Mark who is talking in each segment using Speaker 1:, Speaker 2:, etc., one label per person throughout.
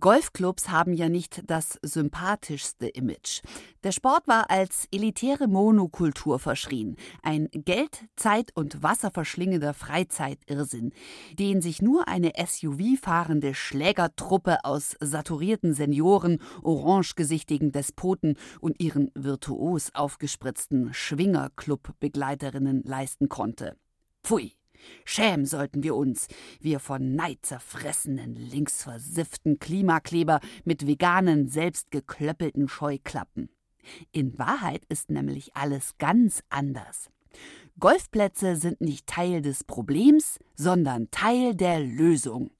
Speaker 1: Golfclubs haben ja nicht das sympathischste Image. Der Sport war als elitäre Monokultur verschrien, ein Geld-, Zeit- und Wasserverschlingender Freizeitirrsinn, den sich nur eine SUV-fahrende Schlägertruppe aus saturierten Senioren, orangegesichtigen Despoten und ihren virtuos aufgespritzten Schwingerclub-Begleiterinnen leisten konnte. Pfui! Schämen sollten wir uns, wir von Neid zerfressenen, linksversifften Klimakleber mit veganen, selbstgeklöppelten Scheuklappen. In Wahrheit ist nämlich alles ganz anders. Golfplätze sind nicht Teil des Problems, sondern Teil der Lösung.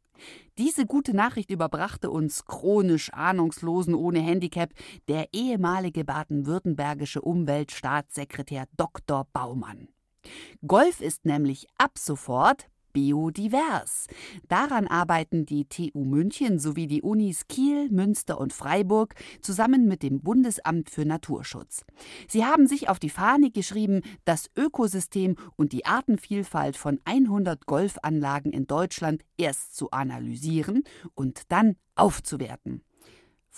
Speaker 1: Diese gute Nachricht überbrachte uns chronisch Ahnungslosen ohne Handicap der ehemalige baden-württembergische Umweltstaatssekretär Dr. Baumann. Golf ist nämlich ab sofort biodivers. Daran arbeiten die TU München sowie die Unis Kiel, Münster und Freiburg zusammen mit dem Bundesamt für Naturschutz. Sie haben sich auf die Fahne geschrieben, das Ökosystem und die Artenvielfalt von 100 Golfanlagen in Deutschland erst zu analysieren und dann aufzuwerten.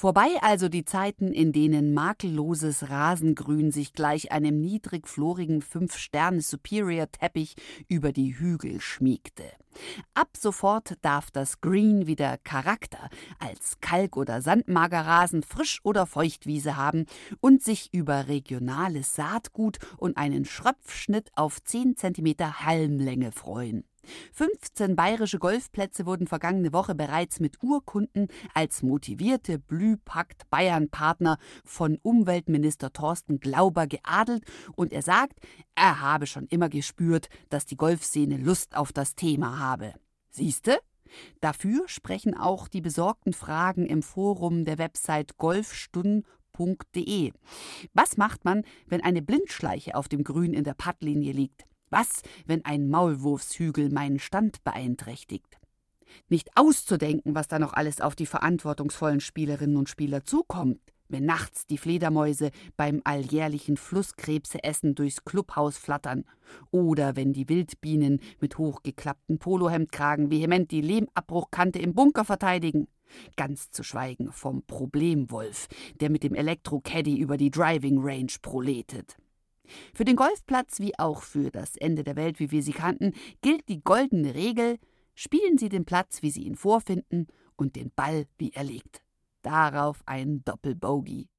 Speaker 1: Vorbei also die Zeiten, in denen makelloses Rasengrün sich gleich einem niedrigflorigen Fünf-Sterne-Superior-Teppich über die Hügel schmiegte. Ab sofort darf das Green wieder Charakter als Kalk- oder Sandmagerrasen, Frisch- oder Feuchtwiese haben und sich über regionales Saatgut und einen Schröpfschnitt auf 10 cm Halmlänge freuen. 15 bayerische Golfplätze wurden vergangene Woche bereits mit Urkunden als motivierte Blühpakt Bayern-Partner von Umweltminister Thorsten Glauber geadelt und er sagt, er habe schon immer gespürt, dass die Golfszene Lust auf das Thema habe. Siehste? Dafür sprechen auch die besorgten Fragen im Forum der Website golfstunden.de. Was macht man, wenn eine Blindschleiche auf dem Grün in der Puttlinie liegt? Was, wenn ein Maulwurfshügel meinen Stand beeinträchtigt? Nicht auszudenken, was da noch alles auf die verantwortungsvollen Spielerinnen und Spieler zukommt, wenn nachts die Fledermäuse beim alljährlichen Flusskrebseessen durchs Clubhaus flattern oder wenn die Wildbienen mit hochgeklappten Polohemdkragen vehement die Lehmabbruchkante im Bunker verteidigen. Ganz zu schweigen vom Problemwolf, der mit dem Elektro-Caddy über die Driving Range proletet. Für den Golfplatz wie auch für das Ende der Welt, wie wir sie kannten, gilt die goldene Regel: Spielen Sie den Platz, wie Sie ihn vorfinden, und den Ball, wie er liegt. Darauf ein Doppelbogey.